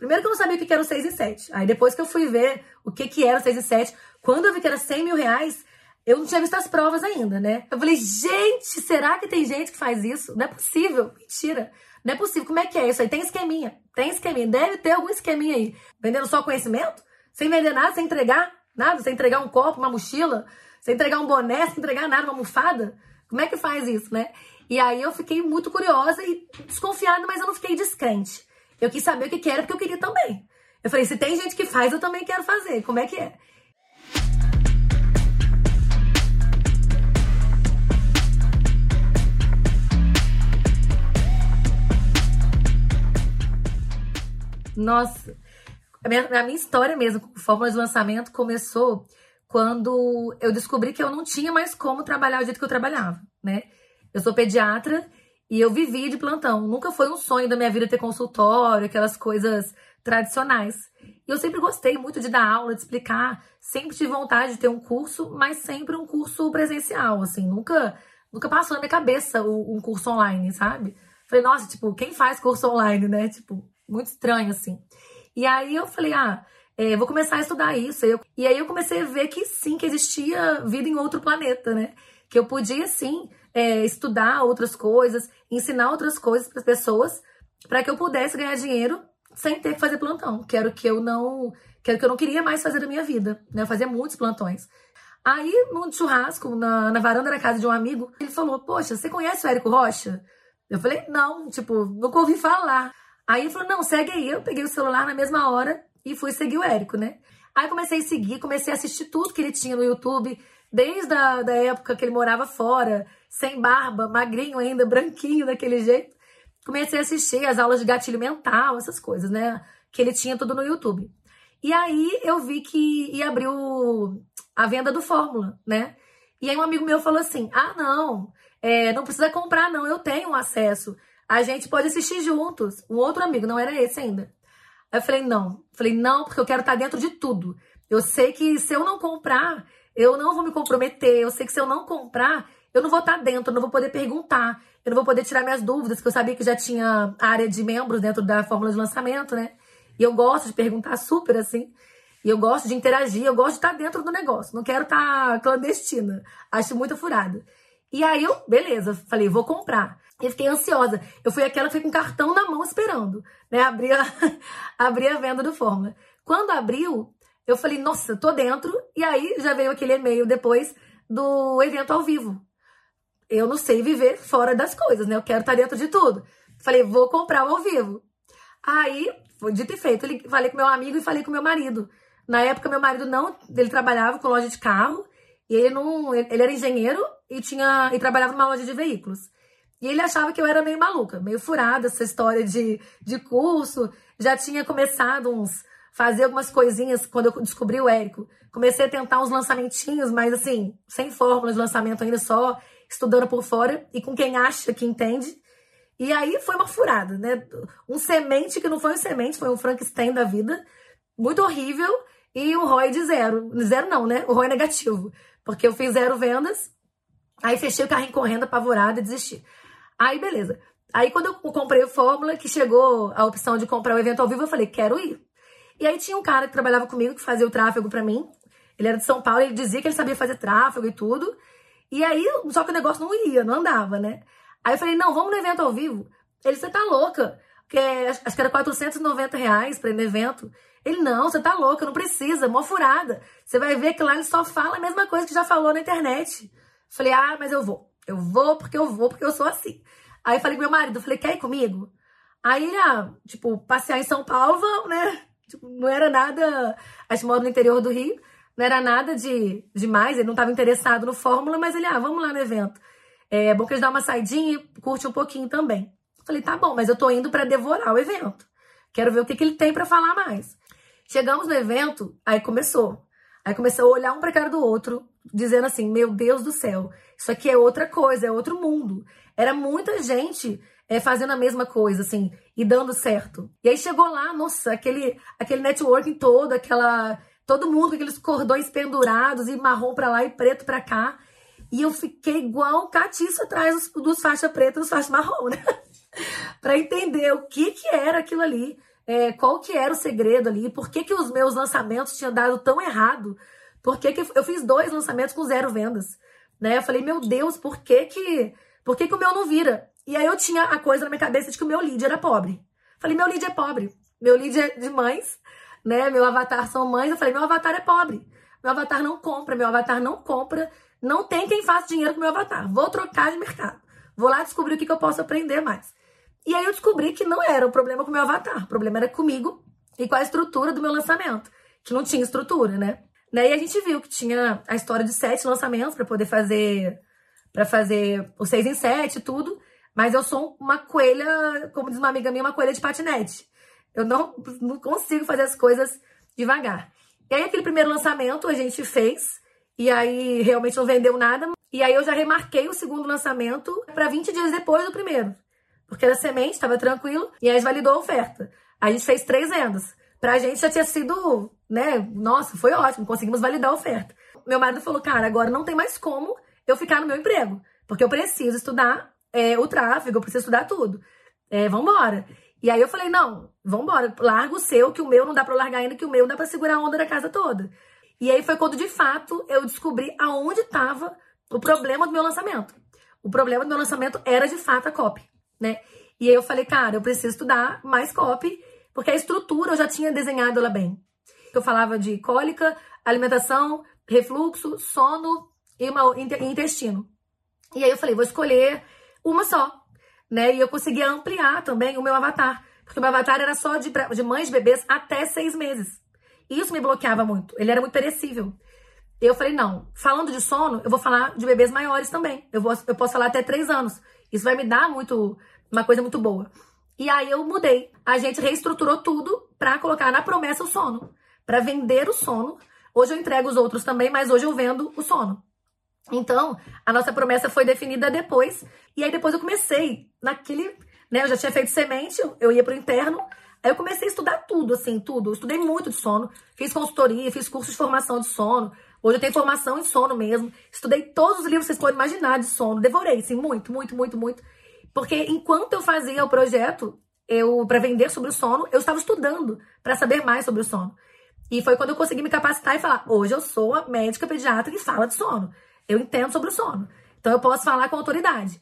Primeiro que eu não sabia o que era o 6 e 7. Aí depois que eu fui ver o que, que era o 6 e 7, quando eu vi que era 100 mil reais, eu não tinha visto as provas ainda, né? Eu falei, gente, será que tem gente que faz isso? Não é possível. Mentira. Não é possível. Como é que é isso aí? Tem esqueminha. Tem esqueminha. Deve ter algum esqueminha aí. Vendendo só conhecimento? Sem vender nada, sem entregar nada, sem entregar um copo, uma mochila, sem entregar um boné, sem entregar nada, uma almofada. Como é que faz isso, né? E aí eu fiquei muito curiosa e desconfiada, mas eu não fiquei descrente. Eu quis saber o que, era, porque eu queria também. Eu falei, se tem gente que faz, eu também quero fazer. Como é que é? Nossa, a minha, a minha história mesmo com fórmula de lançamento começou quando eu descobri que eu não tinha mais como trabalhar do jeito que eu trabalhava, né? Eu sou pediatra e eu vivi de plantão. Nunca foi um sonho da minha vida ter consultório, aquelas coisas tradicionais. E eu sempre gostei muito de dar aula, de explicar. Sempre tive vontade de ter um curso, mas sempre um curso presencial, assim. Nunca, nunca passou na minha cabeça um curso online, sabe? Falei, nossa, tipo, quem faz curso online, né? Tipo, muito estranho, assim. E aí eu falei, ah, é, vou começar a estudar isso. E aí eu comecei a ver que sim, que existia vida em outro planeta, né? Que eu podia sim é, estudar outras coisas, ensinar outras coisas para as pessoas, para que eu pudesse ganhar dinheiro sem ter que fazer plantão, que era o que eu não, que era o que eu não queria mais fazer da minha vida, né? Eu fazia muitos plantões. Aí, num churrasco, na, na varanda da casa de um amigo, ele falou: Poxa, você conhece o Érico Rocha? Eu falei: Não, tipo, nunca ouvi falar. Aí ele falou: Não, segue aí. Eu peguei o celular na mesma hora e fui seguir o Érico, né? Aí comecei a seguir, comecei a assistir tudo que ele tinha no YouTube, desde a da época que ele morava fora, sem barba, magrinho ainda, branquinho daquele jeito. Comecei a assistir as aulas de gatilho mental, essas coisas, né? Que ele tinha tudo no YouTube. E aí eu vi que ia abrir o, a venda do Fórmula, né? E aí um amigo meu falou assim: ah, não, é, não precisa comprar, não, eu tenho acesso. A gente pode assistir juntos. Um outro amigo, não era esse ainda. Aí eu falei, não. Falei, não, porque eu quero estar dentro de tudo. Eu sei que se eu não comprar, eu não vou me comprometer. Eu sei que se eu não comprar, eu não vou estar dentro, eu não vou poder perguntar, eu não vou poder tirar minhas dúvidas, que eu sabia que já tinha área de membros dentro da fórmula de lançamento, né? E eu gosto de perguntar super assim. E eu gosto de interagir, eu gosto de estar dentro do negócio. Não quero estar clandestina. Acho muito furado. E aí eu, beleza, falei, vou comprar. E fiquei ansiosa. Eu fui aquela que com cartão na mão esperando, né? Abrir a, abrir a venda do Fórmula. Quando abriu, eu falei, nossa, tô dentro. E aí já veio aquele e-mail depois do evento ao vivo eu não sei viver fora das coisas, né? Eu quero estar dentro de tudo. Falei, vou comprar o ao vivo. Aí, foi dito e feito. Falei com meu amigo e falei com meu marido. Na época, meu marido não, ele trabalhava com loja de carro e ele não, ele era engenheiro e tinha e trabalhava numa loja de veículos. E ele achava que eu era meio maluca, meio furada essa história de, de curso. Já tinha começado uns fazer algumas coisinhas quando eu descobri o Érico. Comecei a tentar uns lançamentinhos, mas assim, sem fórmula de lançamento ainda só estudando por fora e com quem acha que entende. E aí foi uma furada, né? Um semente que não foi um semente, foi um Frankenstein da vida, muito horrível, e o ROI de zero. Zero não, né? O ROI negativo. Porque eu fiz zero vendas, aí fechei o carrinho correndo, apavorada e desisti. Aí, beleza. Aí, quando eu comprei o Fórmula, que chegou a opção de comprar o evento ao vivo, eu falei, quero ir. E aí tinha um cara que trabalhava comigo, que fazia o tráfego para mim. Ele era de São Paulo, ele dizia que ele sabia fazer tráfego e tudo. E aí, só que o negócio não ia, não andava, né? Aí eu falei, não, vamos no evento ao vivo. Ele, você tá louca? Que acho que era 490 reais pra ir no evento. Ele, não, você tá louca, não precisa, mó furada. Você vai ver que lá ele só fala a mesma coisa que já falou na internet. Falei, ah, mas eu vou. Eu vou porque eu vou, porque eu sou assim. Aí eu falei com meu marido, falei, quer ir comigo? Aí ele, ah, tipo, passear em São Paulo, né? Tipo, não era nada. A gente mora no interior do Rio. Não era nada de demais, ele não estava interessado no Fórmula, mas ele, ah, vamos lá no evento. É bom que eles dão uma saidinha e curte um pouquinho também. Falei, tá bom, mas eu tô indo para devorar o evento. Quero ver o que, que ele tem para falar mais. Chegamos no evento, aí começou. Aí começou a olhar um pra cara do outro, dizendo assim: Meu Deus do céu, isso aqui é outra coisa, é outro mundo. Era muita gente é, fazendo a mesma coisa, assim, e dando certo. E aí chegou lá, nossa, aquele, aquele networking todo, aquela todo mundo com aqueles cordões pendurados e marrom para lá e preto para cá. E eu fiquei igual um catiço atrás dos, dos faixa preta e dos faixa marrom, né? para entender o que que era aquilo ali. é, qual que era o segredo ali, por que, que os meus lançamentos tinham dado tão errado, por que, que eu fiz dois lançamentos com zero vendas, né? Eu falei, meu Deus, por que que, por que que o meu não vira? E aí eu tinha a coisa na minha cabeça de que o meu lead era pobre. Falei, meu lead é pobre, meu lead é de mães, né? Meu avatar são mães. Eu falei, meu avatar é pobre, meu avatar não compra, meu avatar não compra, não tem quem faça dinheiro com meu avatar. Vou trocar de mercado, vou lá descobrir o que, que eu posso aprender mais. E aí eu descobri que não era o problema com o meu avatar, o problema era comigo e com a estrutura do meu lançamento, que não tinha estrutura, né? Né? E a gente viu que tinha a história de sete lançamentos para poder fazer para fazer o seis em sete e tudo. Mas eu sou uma coelha, como diz uma amiga minha, uma coelha de patinete. Eu não, não consigo fazer as coisas devagar. E aí, aquele primeiro lançamento a gente fez, e aí realmente não vendeu nada. E aí eu já remarquei o segundo lançamento para 20 dias depois do primeiro. Porque era semente, estava tranquilo, e aí validou a oferta. A gente fez três vendas. Pra gente já tinha sido, né? Nossa, foi ótimo, conseguimos validar a oferta. Meu marido falou, cara, agora não tem mais como eu ficar no meu emprego, porque eu preciso estudar é, o tráfego, eu preciso estudar tudo. É, vambora. E aí eu falei, não, vambora, larga o seu, que o meu não dá pra largar ainda, que o meu dá pra segurar a onda da casa toda. E aí foi quando, de fato, eu descobri aonde estava o problema do meu lançamento. O problema do meu lançamento era, de fato, a copy, né? E aí eu falei, cara, eu preciso estudar mais copy porque a estrutura eu já tinha desenhado ela bem. Eu falava de cólica, alimentação, refluxo, sono e uma, intestino. E aí eu falei, vou escolher uma só, né? E eu conseguia ampliar também o meu avatar. Porque o meu avatar era só de, de mães de bebês até seis meses. E isso me bloqueava muito. Ele era muito perecível. Eu falei, não, falando de sono, eu vou falar de bebês maiores também. Eu, vou, eu posso falar até três anos. Isso vai me dar muito, uma coisa muito boa. E aí eu mudei. A gente reestruturou tudo para colocar na promessa o sono, para vender o sono. Hoje eu entrego os outros também, mas hoje eu vendo o sono. Então, a nossa promessa foi definida depois. E aí depois eu comecei naquele, né, eu já tinha feito semente, eu ia pro interno, Aí eu comecei a estudar tudo, assim, tudo. Eu estudei muito de sono, fiz consultoria, fiz curso de formação de sono. Hoje eu tenho formação em sono mesmo. Estudei todos os livros que vocês podem imaginar de sono. Devorei, assim, muito, muito, muito, muito. Porque enquanto eu fazia o projeto, eu para vender sobre o sono, eu estava estudando para saber mais sobre o sono. E foi quando eu consegui me capacitar e falar: hoje eu sou a médica pediatra que fala de sono. Eu entendo sobre o sono. Então eu posso falar com autoridade.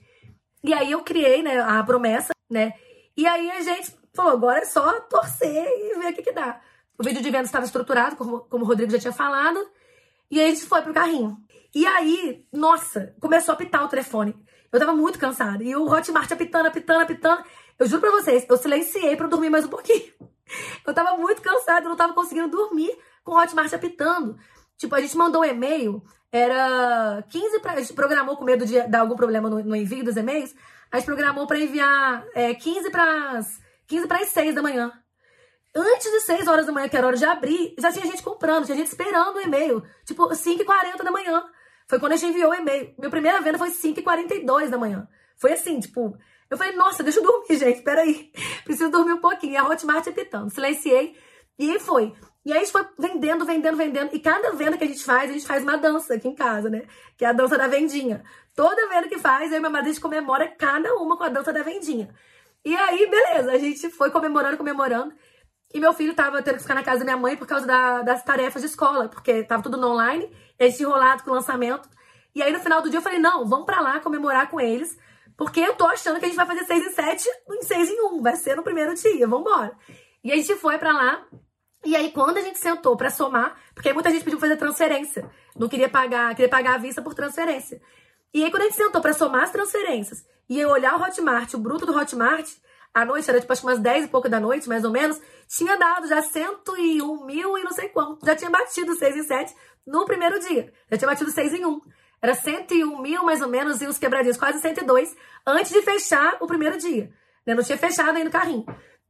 E aí eu criei, né, a promessa, né? E aí a gente falou: agora é só torcer e ver o que, que dá. O vídeo de venda estava estruturado, como, como o Rodrigo já tinha falado. E aí a gente foi pro carrinho. E aí, nossa, começou a apitar o telefone. Eu tava muito cansada. E o Hotmart apitando, apitando, apitando. Eu juro pra vocês, eu silenciei pra dormir mais um pouquinho. Eu tava muito cansada, eu não tava conseguindo dormir com o Hotmart apitando. Tipo, a gente mandou um e-mail, era 15 pra. A gente programou com medo de dar algum problema no, no envio dos e-mails. A gente programou pra enviar é, 15 para 15 para as 6 da manhã. Antes de 6 horas da manhã, que era hora de abrir, já tinha gente comprando, tinha gente esperando o e-mail. Tipo, 5h40 da manhã. Foi quando a gente enviou o e-mail. Minha primeira venda foi 5h42 da manhã. Foi assim, tipo, eu falei, nossa, deixa eu dormir, gente, peraí. Preciso dormir um pouquinho. E a Hotmart apitando. Silenciei e aí foi. E aí a gente foi vendendo, vendendo, vendendo. E cada venda que a gente faz, a gente faz uma dança aqui em casa, né? Que é a dança da vendinha. Toda venda que faz, eu e minha madrinha, comemora cada uma com a dança da vendinha. E aí, beleza, a gente foi comemorando, comemorando. E meu filho tava tendo que ficar na casa da minha mãe por causa da, das tarefas de escola, porque tava tudo no online, e gente enrolado com o lançamento. E aí no final do dia eu falei, não, vamos pra lá comemorar com eles, porque eu tô achando que a gente vai fazer 6 em 7 em 6 em 1, vai ser no primeiro dia, vambora. E a gente foi pra lá, e aí quando a gente sentou pra somar, porque muita gente pediu fazer transferência, não queria pagar, queria pagar a vista por transferência. E aí quando a gente sentou pra somar as transferências, e eu olhar o Hotmart, o bruto do Hotmart, à noite, era tipo acho umas 10 e pouco da noite, mais ou menos, tinha dado já 101 mil e não sei quanto. Já tinha batido 6 em 7 no primeiro dia. Já tinha batido 6 em 1. Era 101 mil mais ou menos e uns quebradinhos, quase 102, antes de fechar o primeiro dia. Né? Não tinha fechado ainda o carrinho.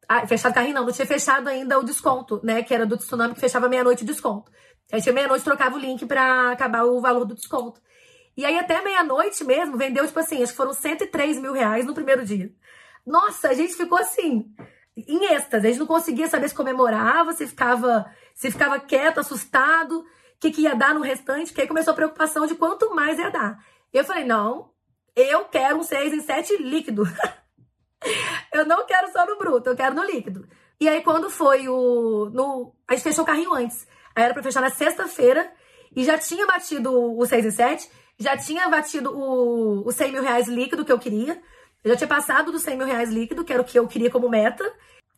Ah, fechado o carrinho não, não tinha fechado ainda o desconto, né? Que era do tsunami que fechava meia-noite o desconto. Aí tinha meia-noite trocava o link para acabar o valor do desconto. E aí até meia-noite mesmo vendeu, tipo assim, acho que foram 103 mil reais no primeiro dia. Nossa, a gente ficou assim, em êxtase. A gente não conseguia saber se comemorava, se ficava, se ficava quieto, assustado, o que, que ia dar no restante, porque aí começou a preocupação de quanto mais ia dar. Eu falei, não, eu quero um 6 em 7 líquido. eu não quero só no bruto, eu quero no líquido. E aí, quando foi o. No, a gente fechou o carrinho antes. Aí era pra fechar na sexta-feira. E já tinha batido o 6 e 7. Já tinha batido o, o 100 mil reais líquido que eu queria. Eu já tinha passado dos 100 mil reais líquido, que era o que eu queria como meta.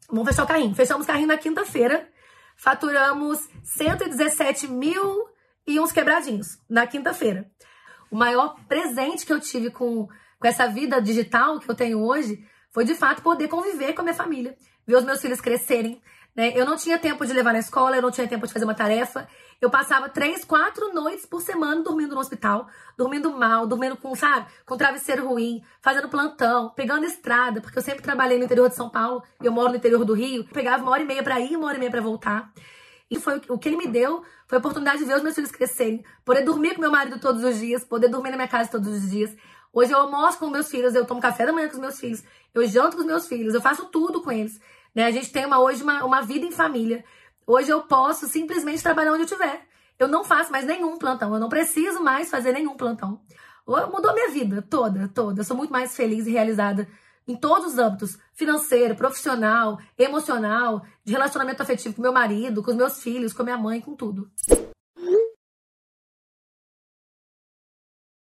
Vamos fechar o carrinho. Fechamos o carrinho na quinta-feira. Faturamos 117 mil e uns quebradinhos na quinta-feira. O maior presente que eu tive com, com essa vida digital que eu tenho hoje foi de fato poder conviver com a minha família, ver os meus filhos crescerem. Né? Eu não tinha tempo de levar na escola, eu não tinha tempo de fazer uma tarefa. Eu passava três, quatro noites por semana dormindo no hospital, dormindo mal, dormindo com, sabe, com travesseiro ruim, fazendo plantão, pegando estrada, porque eu sempre trabalhei no interior de São Paulo, e eu moro no interior do Rio. pegava uma hora e meia para ir, uma hora e meia para voltar. E foi o que ele me deu foi a oportunidade de ver os meus filhos crescerem, poder dormir com meu marido todos os dias, poder dormir na minha casa todos os dias. Hoje eu almoço com meus filhos, eu tomo café da manhã com os meus filhos, eu janto com os meus filhos, eu faço tudo com eles. Né? A gente tem uma, hoje uma, uma vida em família. Hoje eu posso simplesmente trabalhar onde eu estiver. Eu não faço mais nenhum plantão, eu não preciso mais fazer nenhum plantão. Mudou minha vida toda, toda. Eu sou muito mais feliz e realizada em todos os âmbitos, financeiro, profissional, emocional, de relacionamento afetivo com meu marido, com os meus filhos, com minha mãe, com tudo.